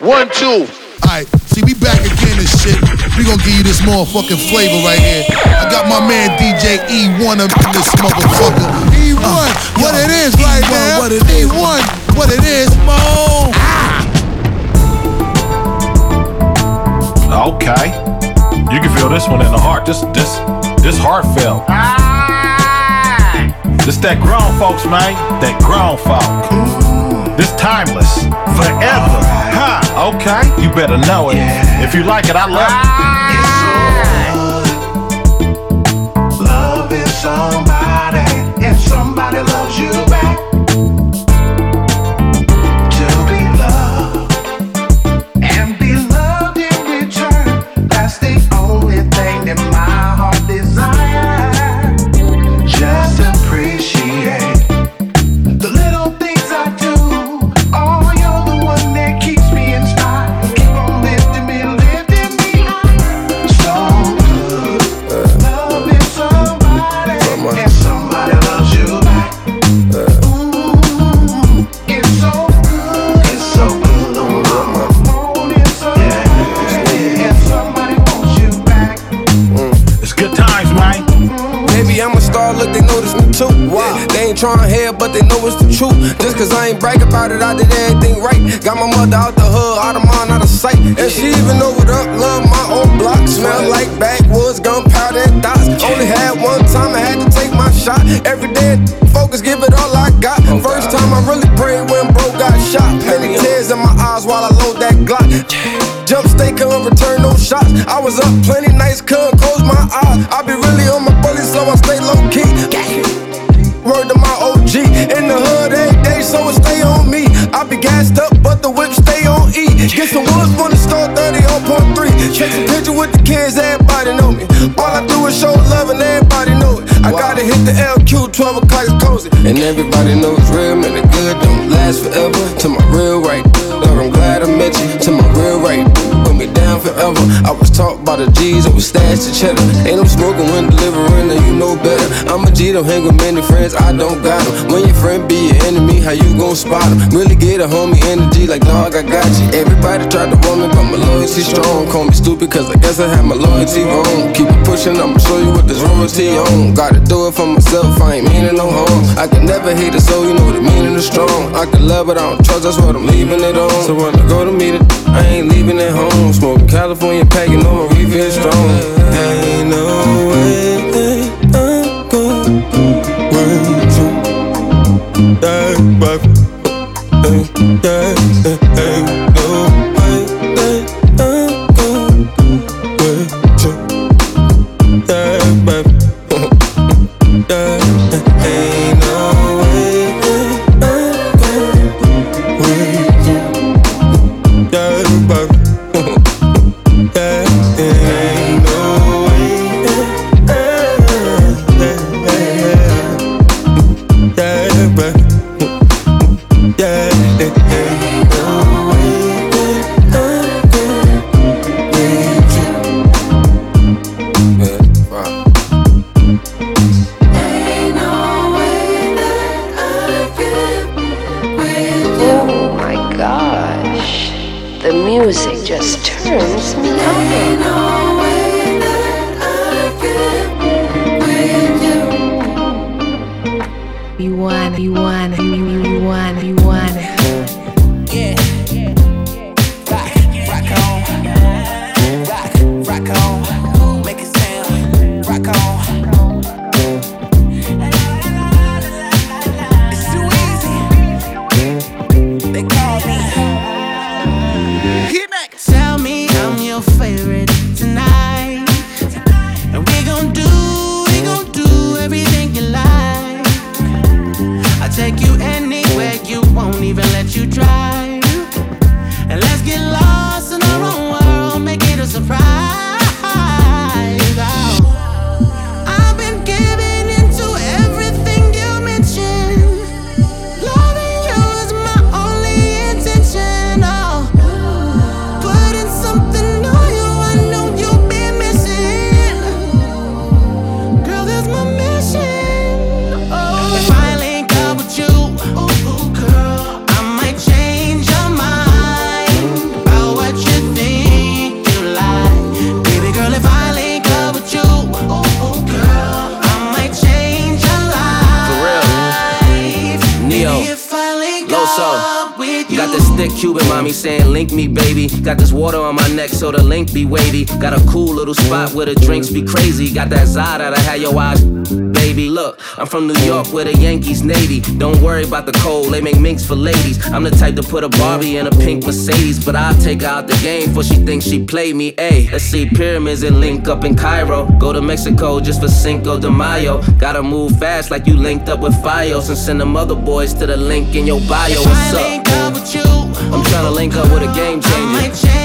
One, two. Alright, see, we back again and shit. We gonna give you this motherfucking flavor right here. I got my man DJ E1 up in this motherfucker. E1, uh, what yo, it is right E1, now. What it is. E1, what it is, Mo. Ah. Okay. You can feel this one in the heart. This, this, this heartfelt. Ah. This that grown folks, man. That grown folk. This timeless. Forever. Huh. Okay. You better know it. If you like it, I love it. Ah. But they know it's the truth. Just cause I ain't brag about it, I did everything right. Got my mother out the hood, out of mind, out of sight. And she even know what up, love my old block. Smell like backwoods, gunpowder, and dots. Only had one time, I had to take my shot. Every day, focus, give it all I got. Oh, First time I really prayed when bro got shot. Many tears in my eyes while I load that Glock. Jump, stay, couldn't return no shots. I was up plenty nights, couldn't close my eyes. I be With the kids, everybody know me. All I do is show love and everybody know it. I gotta hit the LQ, 12 o'clock is closing. And everybody knows real, man, the good don't last forever. To my real right, dog, I'm glad I met you. Me down forever. I was taught by the G's, I was stashed to cheddar. Ain't no smoking when delivering, and you know better. I'm a G, don't hang with many friends, I don't got them. When your friend be your enemy, how you gon' spot them? Really get a homie energy, like dog, I got you. Everybody tried to warn me, but my loyalty strong. Call me stupid, cause I guess I had my loyalty wrong. Keep it pushing, I'ma show you what this royalty on. Got Gotta do it for myself, I ain't meaning no harm. I can never hate a soul, you know the meaning is strong. I can love but I don't trust, that's what I'm leaving it on. So when I go to meet it, I ain't leaving it home. Smoking California, packing on my refill strong. Ain't no way that I'm going die, baby. Yeah, ain't no Tell me Got this thick Cuban mommy saying, Link me, baby. Got this water on my neck, so the link be wavy. Got a cool little spot where the drinks be crazy. Got that Zada that had your eyes. Baby, look, I'm from New York where the Yankees Navy. Don't worry about the cold, they make minks for ladies. I'm the type to put a Barbie in a pink Mercedes, but I'll take her out the game for she thinks she play me. Ayy, let's see pyramids and link up in Cairo. Go to Mexico just for Cinco de Mayo. Gotta move fast like you linked up with Fios and send them other boys to the link in your bio. What's up? I'm trying to link up with a game changer.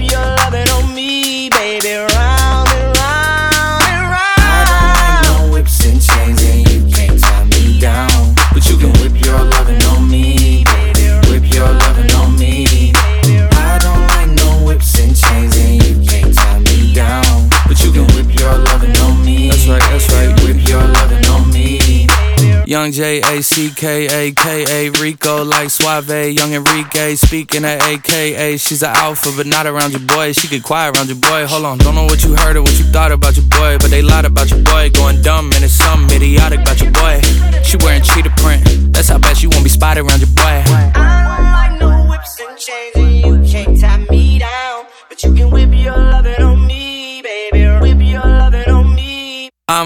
hope you love Young J A C K A K A Rico like Suave, Young Enrique speaking at AKA. She's an alpha, but not around your boy. She get quiet around your boy. Hold on, don't know what you heard or what you thought about your boy, but they lied about your boy. Going dumb and it's something idiotic about your boy. She wearing cheetah print. That's how bad she won't be spotted around your boy.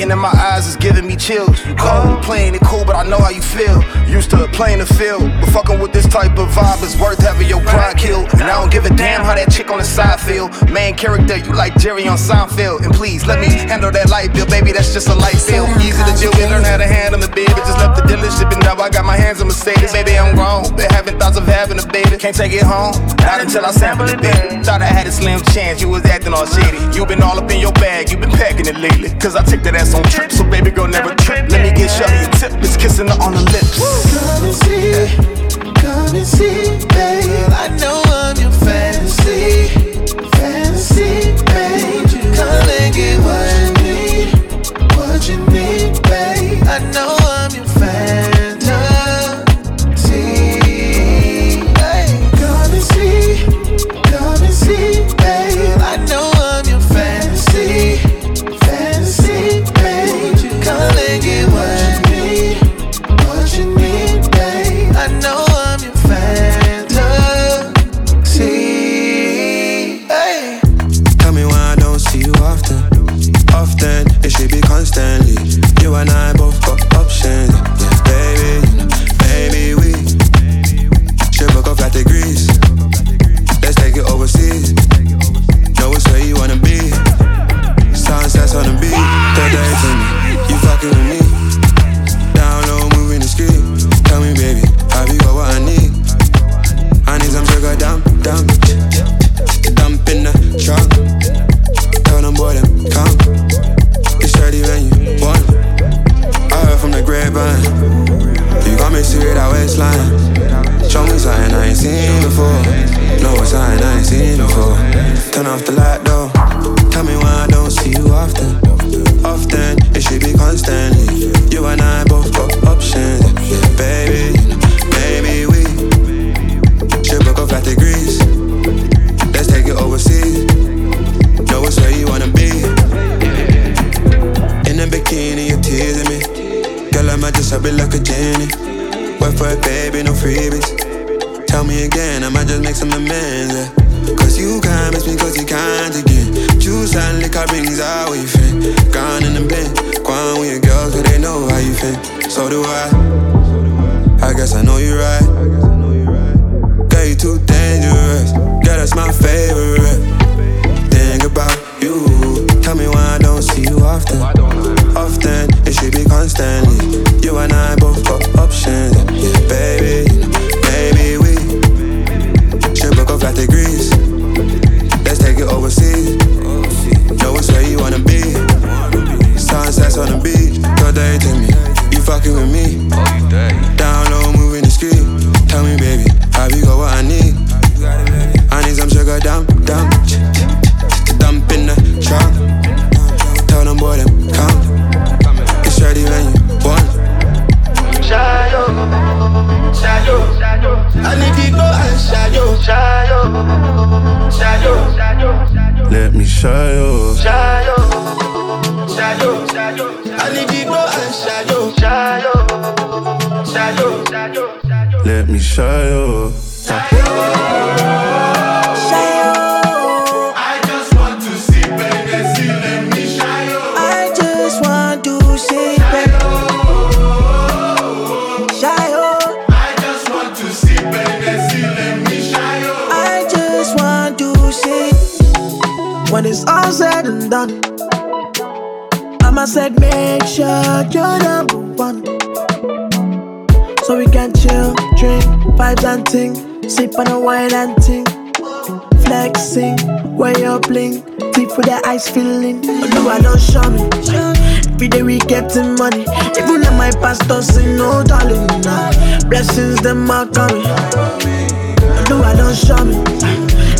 looking in my eyes is giving me chills. You cold, playing it cool, but I know how you feel. Used to playing the field, but fucking with this type of vibe is worth having your pride killed. And I don't give a damn how that chick on the side feel. Main character, you like Jerry on Seinfeld. And please let me handle that light bill, baby, that's just a light bill. Easy to deal with, learn how to handle it, baby. Just left the dealership and now I got my hands on Mercedes. Baby, I'm grown, been having thoughts of having a baby. Can't take it home, not until I sample it, baby. Thought I had a slim chance, you was acting all shady. You been all up in your bag, you been packing it lately. Cause I took that ass on trips, so baby girl never trip. Let me get Shelly a tip, it's kissing her on the lips. Come and see, seen before. Turn off the light though. Tell me why I don't see you often. Often, it should be constantly. You and I both got options. Baby, maybe we should book off like degrees. Let's take it overseas. Know it's where you wanna be. In a bikini, you're teasing me. Girl, I might just have it like a genie. Wait for it, baby, no freebies. Tell me again, I might just make some amends. Yeah. Cause you can't miss me, cause you can't again. Juice and liquor brings out what you think. Gone in the bin, gone with your girls, cause they know how you think. So do I. I guess I know you're right. Girl, you too dangerous. Girl, that's my favorite. Think about you. Tell me why I don't see you often. Often, it should be constantly. You and I both got options. Yeah, baby, book off see Benghazi, let me shayo. I just want to see. When it's all said and done. Mama said, make sure you're number one. So we can chill, drink, vibes and ting, sip on a wine and ting. Flexing, way up bling, deep with the ice feeling. No, I don't show me. Every day we getting money. Even if my pastor say no, darling. Nah. Blessings, them are coming. No, I don't show me.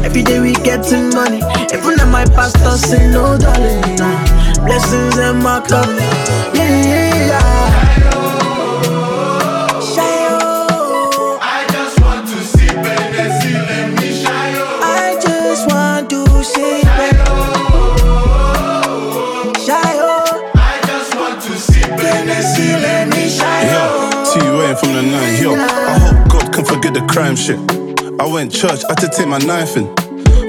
Every day we getting money. Even if my pastor say no, darling. Nah. Blessings, them are coming. Yeah, yeah, yeah. Shayo. I just want to see Benghazi, let me shayo. I just want to see Shayo. I just want to see Benghazi, let me shayo. Yo, see you from the nine. Yo, I hope God can forget the crime shit. I went church, I had to take my knife in.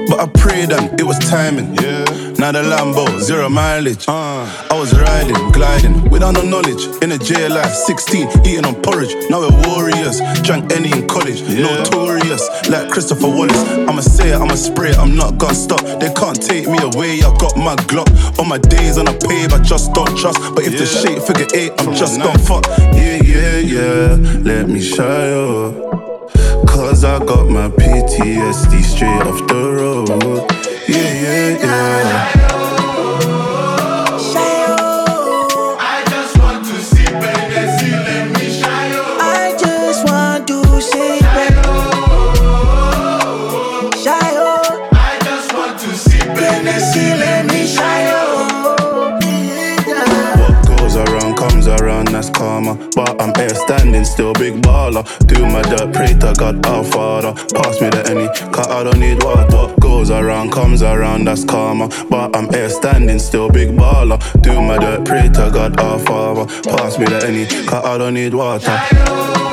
But I prayed and it was timing. Yeah. Now the Lambo, zero mileage. Uh, I was riding, gliding, without no knowledge. In a jail life, 16, eating on porridge. Now we're warriors. Drank any in college. Notorious, like Christopher Wallace. I'ma say it, I'ma spray it, I'm not gonna stop. They can't take me away, I got my Glock. On my days on a pave, I just don't trust. But if the shape figure eight, I'm just gon' fuck. Yeah, yeah, yeah. Let me show you. Cause I got my PTSD straight off the road. Yeah, yeah, yeah. But I'm here standing still, big baller. Do my dirt, pray to God, our Father. Pass me the any, cause I don't need water. Goes around comes around, that's karma. But I'm here standing still, big baller. Do my dirt, pray to God, our Father. Pass me the any, cause I don't need water.